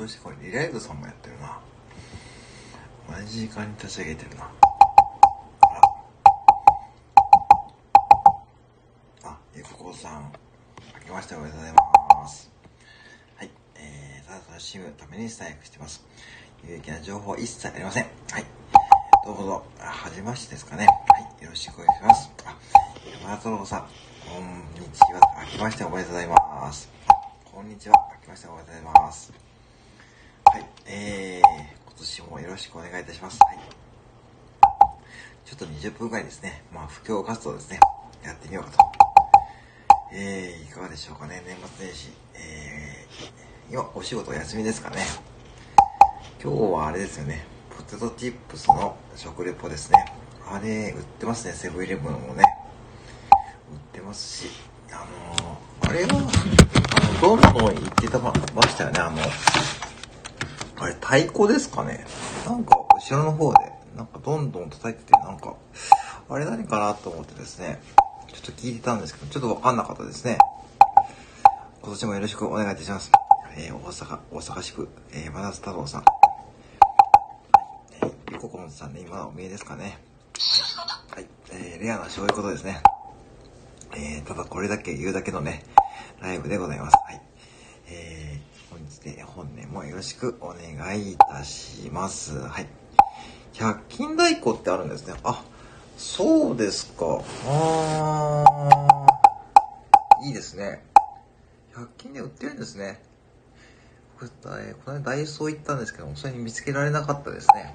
としてこれリライトさんもやってるな。同じ時間に立ち上げてるな。あゆくこさん。明けましておめでとうございます。はい。えー、ただ楽しむためにスタイフしてます。有益な情報一切ありません。はい。どうぞ。はじましてですかね。はい。よろしくお願いします。あ山田太郎さん。こんにちは。明けましておめでとうございます。こんにちは。明けましておめでとうございます。はいえー今年もよろしくお願いいたします。はい。ちょっと20分ぐらいですね、まあ、布教活動ですね、やってみようかと。えー、いかがでしょうかね、年末年始。えー、今、お仕事お休みですかね。今日はあれですよね、ポテトチップスの食レポですね。あれ、売ってますね、セブンイレブンもね。売ってますし、あのー、あれは、あの、どんどん言ってたまましたよね、あの、あれ、太鼓ですかねなんか、後ろの方で、なんかどんどん叩いてて、なんか、あれ何かなと思ってですね、ちょっと聞いてたんですけど、ちょっとわかんなかったですね。今年もよろしくお願いいたします。えー、大阪、大阪支部、えー、真夏太郎さん。えー、ゆここんさんね、今のお見えですかね。はい、えー、レアなそういうことですね。えー、ただこれだけ言うだけのね、ライブでございます。はい。えー、本日で本年もよろしくお願いいたします。はい。100均太鼓ってあるんですね。あ、そうですか。あー、いいですね。100均で売ってるんですね。これ、この間ダイソー行ったんですけども、それに見つけられなかったですね。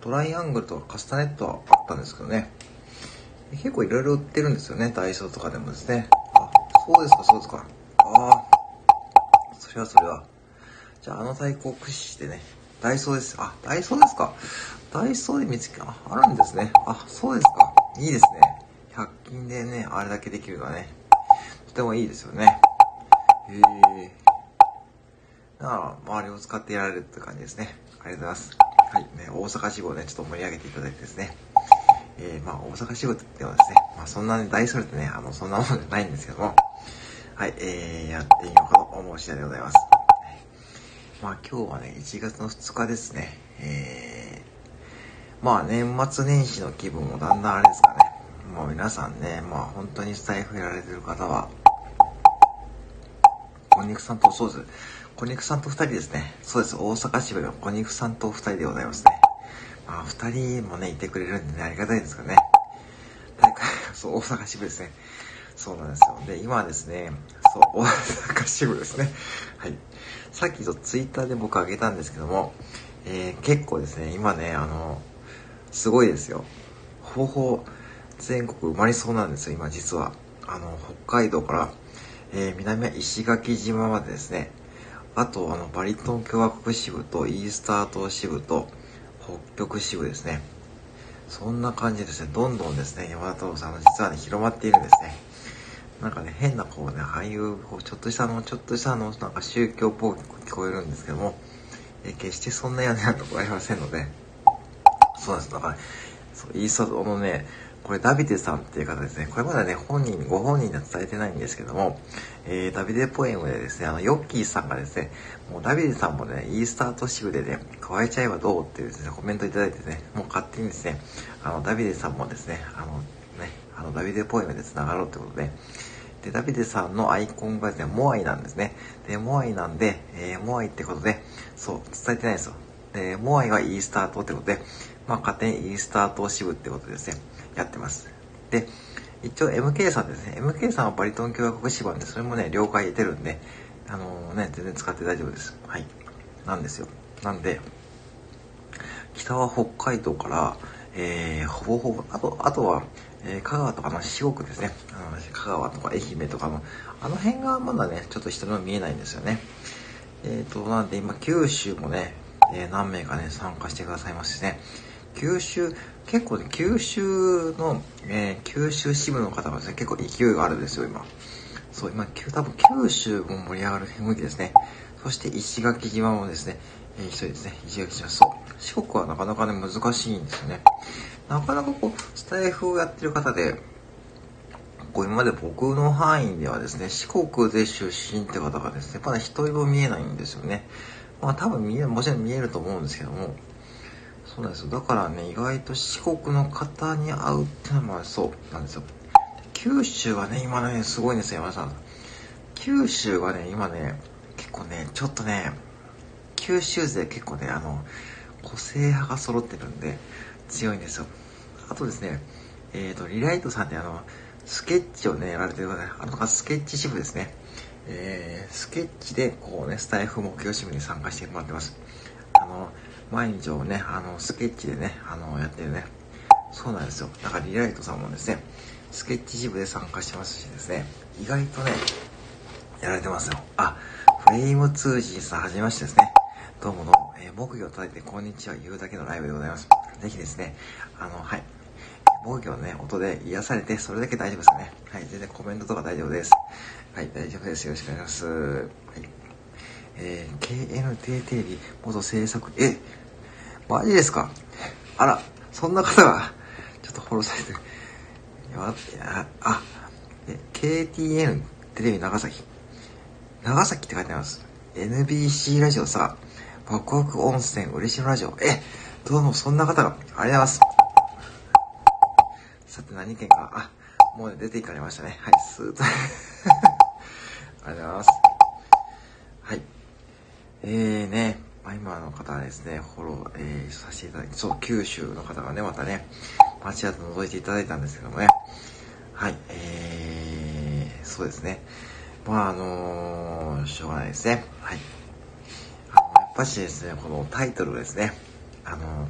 トライアングルとかカスタネットはあったんですけどね。結構いろいろ売ってるんですよね、ダイソーとかでもですね。あ、そうですか、そうですか。ああ、それはそれは。じゃあ、あの太鼓を駆使してね、ダイソーです。あ、ダイソーですか。ダイソーで見つけ、あ、あるんですね。あ、そうですか。いいですね。100均でね、あれだけできるのはね、とてもいいですよね。へえ。だから、周りを使ってやられるって感じですね。ありがとうございます。はい、ね、大阪支部をね、ちょっと盛り上げていただいてですね。えー、まあ、大阪支部ってはですね、まあ、そんなに大それてね、あの、そんなものじゃないんですけども、はい、えー、やってみようかと思う次第でございます。まあ、今日はね、1月の2日ですね。えー、まあ、年末年始の気分もだんだんあれですかね。もう皆さんね、まあ、本当にスタイフやられてる方は、こんにくさんと、そうです。こんにくさんと2人ですね。そうです。大阪支部のこんにくさんと2人でございますね。まあ、2人もね、いてくれるんでね、ありがたいですかね。大会、そう、大阪支部ですね。そうなんですよ。で、今はですね、そう、大阪支部ですね。はい。さっきとツイッターで僕あげたんですけども、えー、結構ですね、今ね、あの、すごいですよ。ほぼほぼ全国埋まりそうなんですよ、今実は。あの、北海道から、えー、南は石垣島までですね、あと、あの、バリトン共和国支部とイースター島支部と北極支部ですね。そんな感じですね、どんどんですね、山田太郎さんの実はね、広まっているんですね。なんかね、変なこうね、ああいう、こうちょっとしたの、ちょっとしたの、なんか宗教っぽく聞こえるんですけども、え決してそんな屋根なとこありませんので、そうなんです。だから、そう、イースター島のね、これダビデさんっていう方ですね。これまだね、本人、ご本人には伝えてないんですけども、えー、ダビデポエムでですね、あの、ヨッキーさんがですね、もうダビデさんもね、イースター島支部でね、加えちゃえばどうっていうですね、コメントいただいてね、もう勝手にですね、あの、ダビデさんもですね、あの、あの、ダビデポエムで繋がろうってことで、で、ダビデさんのアイコンがですね、モアイなんですね。で、モアイなんで、えー、モアイってことで、そう、伝えてないんですよ。で、モアイはイースター島ってことで、まあ、勝手にイースター島支部ってことですね、やってます。で、一応 MK さんですね。MK さんはバリトン共和国支部なんで、それもね、了解得てるんで、あのー、ね、全然使って大丈夫です。はい。なんですよ。なんで、北は北海道から、えー、ほぼほぼ、あと、あとは、えー、香川とかの四国ですね。あの香川とか愛媛とかの、あの辺がまだね、ちょっと人の見えないんですよね。えっ、ー、と、なんで今、九州もね、えー、何名かね、参加してくださいますしね。九州、結構ね、九州の、え、九州支部の方がですね、結構勢いがあるんですよ、今。そう、今、多分九州も盛り上がる雰囲気ですね。そして石垣島もですね、えー、一人ですね、石垣島、そう。四国はなかなかね、難しいんですよね。なかなかこう、スタイフをやってる方で、こう今まで僕の範囲ではですね、四国で出身って方がですね、まだ一人も見えないんですよね。まあ多分見え、もちろん見えると思うんですけども、そうなんですよ。だからね、意外と四国の方に会うってのはそうなんですよ。九州はね、今ね、すごいんですよ、山田さん。九州はね、今ね、結構ね、ちょっとね、九州勢結構ね、あの、個性派が揃ってるんで、強いんですよ。あとですね、えっ、ー、と、リライトさんってあの、スケッチをね、やられてる方、あの、スケッチ支部ですね。えー、スケッチで、こうね、スタイフ目標支部に参加してもらってます。あの、毎日をね、あの、スケッチでね、あの、やってるね。そうなんですよ。だからリライトさんもですね、スケッチ支部で参加してますしですね、意外とね、やられてますよ。あ、フレイム通信さん、はじめましてですね。どうもどうも、えー、木魚を叩いてこんにちは言うだけのライブでございます。ぜひですね、あの、はい。木魚のね、音で癒されて、それだけ大丈夫ですかね。はい、全然コメントとか大丈夫です。はい、大丈夫です。よろしくお願いします。はい。えー、KNTT 元制作、え、マジですか？あら、そんな方が、ちょっとフォローされて、いや、あ、え KTN テレビ長崎。長崎って書いてあります。NBC ラジオさ、ワクワク温泉嬉野ラジオ。え、どうもそんな方が、ありがとうございます。さて何件か、あ、もう出ていかれましたね。はい、スーッと。ありがとうございます。はい。えーね、まあ、今の方はですね、フォロー、えー、させていただき、そう、九州の方がね、またね、街屋と覗いていただいたんですけどもね。はい、えー、そうですね。まああのー、しょうがないですね。はい。ぱしですね、このタイトルですね。あの、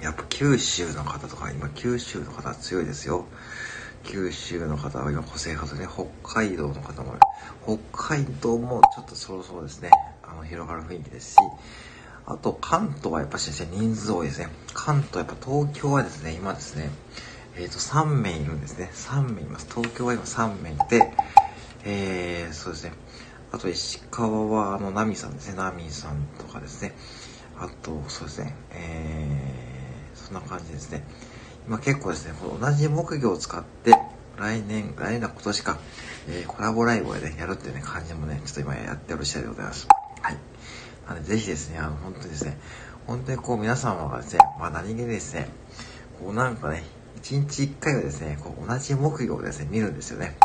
やっぱ九州の方とか、今九州の方強いですよ。九州の方は今個性派とね、北海道の方も、北海道もちょっとそろそろですね、あの、広がる雰囲気ですし、あと関東はやっぱしですね、人数多いですね。関東、やっぱ東京はですね、今ですね、えっ、ー、と、3名いるんですね。3名います。東京は今3名いて、えー、そうですね。あと、石川は、あの、ナミさんですね。ナミさんとかですね。あと、そうですね。えー、そんな感じですね。今結構ですね、この同じ木魚を使って、来年、来年が今年か、えー、コラボライブをね、やるっていうね、感じもね、ちょっと今やっておる次第でございます。はい。なので、ぜひですね、あの、本当にですね、本当にこう皆様がですね、まあ何気にですね、こうなんかね、一日一回はですね、こう同じ木魚をですね、見るんですよね。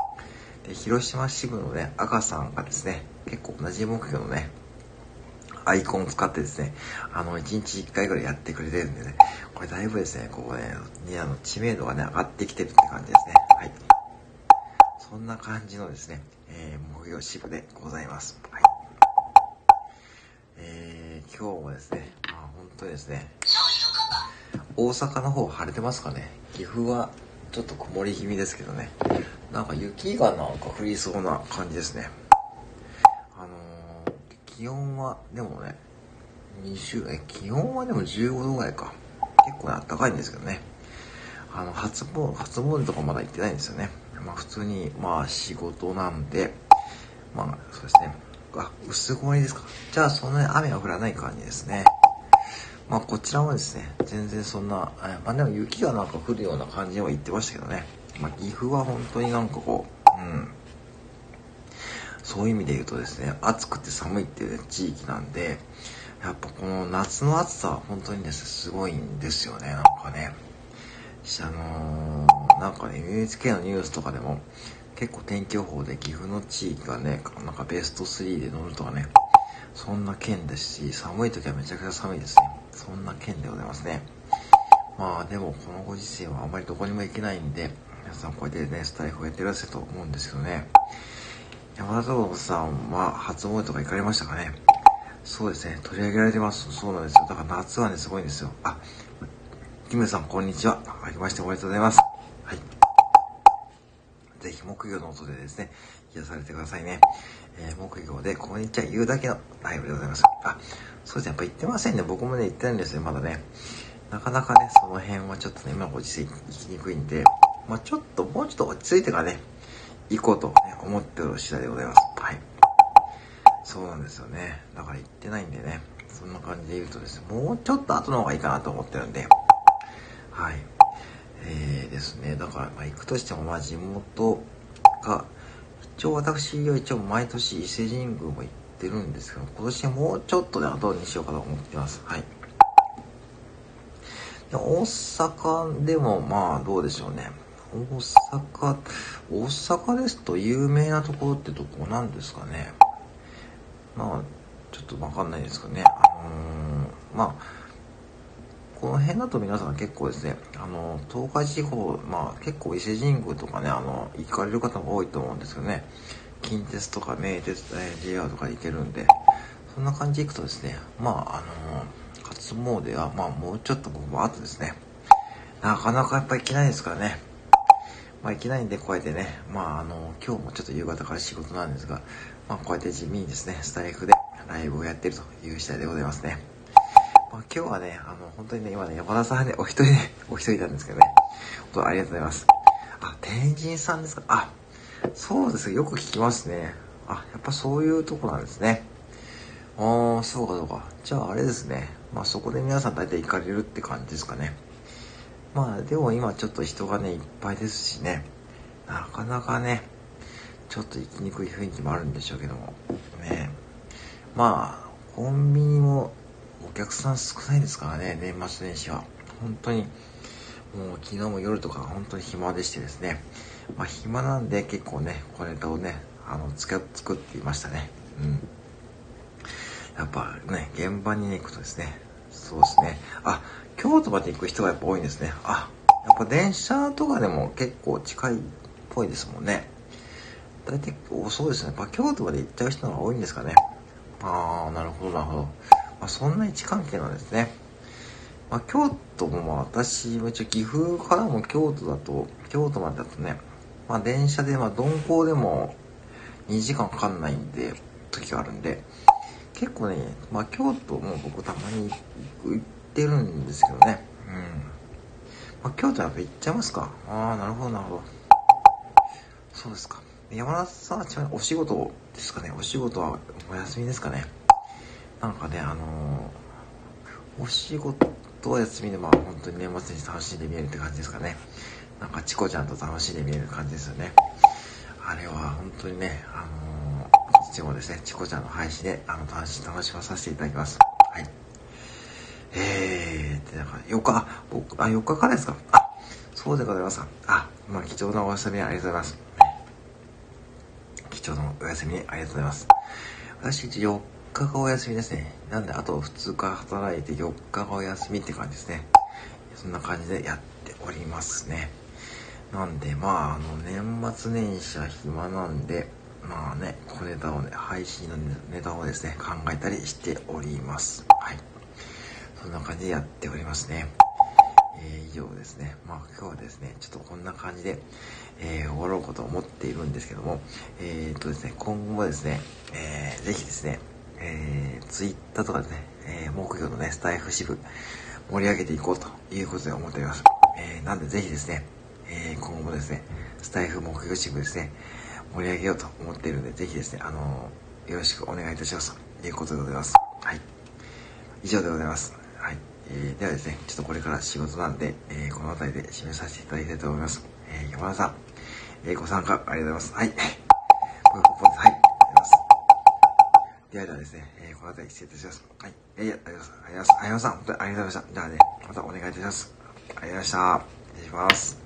で、広島支部のね、赤さんがですね、結構同じ目標のね、アイコンを使ってですね、あの、1日1回ぐらいやってくれてるんでね、これだいぶですね、ここね、にあの、知名度がね、上がってきてるって感じですね。はい。そんな感じのですね、えー、木曜支部でございます。はい。えー、今日もですね、まあ本当にですね、大阪の方晴れてますかね岐阜はちょっと曇り気味ですけどね。なんか雪がなんか降りそうな感じですね。あのー、気温は、でもね、20、え、気温はでも15度ぐらいか。結構ね、暖かいんですけどね。あの、初詣、初詣とかまだ行ってないんですよね。まあ普通に、まあ仕事なんで、まあそうですね。あ、薄曇りですか。じゃあそんなに雨が降らない感じですね。まあこちらもですね、全然そんな、まあでも雪がなんか降るような感じでは言ってましたけどね。まあ岐阜は本当になんかこう、うん。そういう意味で言うとですね、暑くて寒いっていう、ね、地域なんで、やっぱこの夏の暑さは本当にですね、すごいんですよね、なんかね。あのー、なんかね、NHK のニュースとかでも、結構天気予報で岐阜の地域がね、なんかベスト3で乗るとかね、そんな県ですし、寒い時はめちゃくちゃ寒いですね。そんな県でございますね。まあでもこのご時世はあまりどこにも行けないんで、皆さんこうやってね、スタイフをやってらっしゃると思うんですけどね。山田太郎さんは初詣とか行かれましたかね？そうですね、取り上げられてます。そうなんですよ。だから夏はね、すごいんですよ。あ、キムさん、こんにちは。あけましておめでとうございます。はい。ぜひ木魚の音でですね、癒されてくださいね。えー、木魚でこんにちは言うだけのライブでございます。あ、そうですね。やっぱ言ってませんね。僕もね、言ってないんですよ。まだね。なかなかね、その辺はちょっとね、今ご時世行きにくいんで、まあちょっと、もうちょっと落ち着いてからね、行こうと、ね、思ってる次第でございます。はい。そうなんですよね。だから行ってないんでね、そんな感じで言うとですね、もうちょっと後の方がいいかなと思ってるんで、はい。えー、ですね。だから、まあ行くとしても、まあ地元が、一応私は一応毎年伊勢神宮も行ってるんですけど、今年はもうちょっとで後にしようかと思ってます。はい。大阪でもまあどうでしょうね。大阪、大阪ですと有名なところってどこなんですかね。まあ、ちょっとわかんないですけどね。あのー、まあ、この辺だと皆さん結構ですね、あの、東海地方、まあ結構伊勢神宮とかね、あの、行かれる方も多いと思うんですけどね、近鉄とか名鉄、え JR とか行けるんで、そんな感じで行くとですね、まああの、初詣は、まあもうちょっと僕も後ですね、なかなかやっぱ行けないですからね、まあ行けないんで、こうやってね、まああの、今日もちょっと夕方から仕事なんですが、まあこうやって地味にですね、スタイフでライブをやってるという次第でございますね。今日はね、あの、本当にね、今ね、山田さんね、お一人ね、お一人なんですけどね、本当ありがとうございます。あ、天神さんですか？あ、そうですよく聞きますね。あ、やっぱそういうとこなんですね。ああ、そうかそうか。じゃああれですね。まあそこで皆さん大体行かれるって感じですかね。まあでも今ちょっと人がね、いっぱいですしね。なかなかね、ちょっと行きにくい雰囲気もあるんでしょうけども。ね。まあ、コンビニもお客さん少ないですからね、年末年始は。本当に、もう昨日も夜とか本当に暇でしてですね。まあ暇なんで結構ね、小ネタをね、あの、つか作っていましたね。うん。やっぱね、現場に、行くとですね、そうですね。あ、京都まで行く人がやっぱ多いんですね。あ、やっぱ電車とかでも結構近いっぽいですもんね。大体、そうですね。やっぱ京都まで行っちゃう人が多いんですかね。ああ、なるほど、なるほど。まあ、そんな位置関係なんですね。まあ、京都もまあ私、一応岐阜からも京都だと、京都までだとね、まあ電車でまあ鈍行でも2時間かかんないんで、時があるんで、結構ね、まあ京都も僕たまに行ってるんですけどね。うん。まあ京都やっぱ行っちゃいますか。ああ、なるほどなるほど。そうですか。山田さんはちなみにお仕事ですかね。お仕事はお休みですかね。なんかね、あのー、お仕事は休みで、まあ本当に年末に楽しんで見えるって感じですかね。なんかチコちゃんと楽しんで見える感じですよね。あれは本当にね、あのー、こっちもですね、チコちゃんの配信で、あの、楽し、楽しまさせていただきます。はい。えー、で、なんか、4日、僕、あ、4日からですか？あ、そうでございますか。あ、まあ、貴重なお休みありがとうございます。貴重なお休みありがとうございます。私、4日がお休みですね。なんで、あと2日働いて4日がお休みって感じですね。そんな感じでやっておりますね。なんで、まあ、あの、年末年始は暇なんで、まあね、小ネタをね、配信のネタをですね、考えたりしております。はい。そんな感じでやっておりますね。えー、以上ですね。まあ今日はですね、ちょっとこんな感じで、えー、終わろうかと思っているんですけども、えー、っとですね、今後もですね、えー、ぜひですね、えー、ツイッターとかでね、えー、木魚のね、スタイフ支部、盛り上げていこうということで思っております。えー、なんでぜひですね、えー、今後もですね、スタイフ木魚支部ですね、盛り上げようと思っているので、ぜひですね、あのー、よろしくお願いいたしますということでございます。はい。以上でございます。はい。えー、ではですね、ちょっとこれから仕事なんで、えー、この辺りで締めさせていただきたいと思います。えー、山田さん、えー、ご参加ありがとうございます。はい。ではではですね、えー、この辺り失礼いたします。はい。えー、ありがとうございます。ありがとうございました。本当にありがとうございました。じゃあね、またお願いいたします。ありがとうございました。失礼します。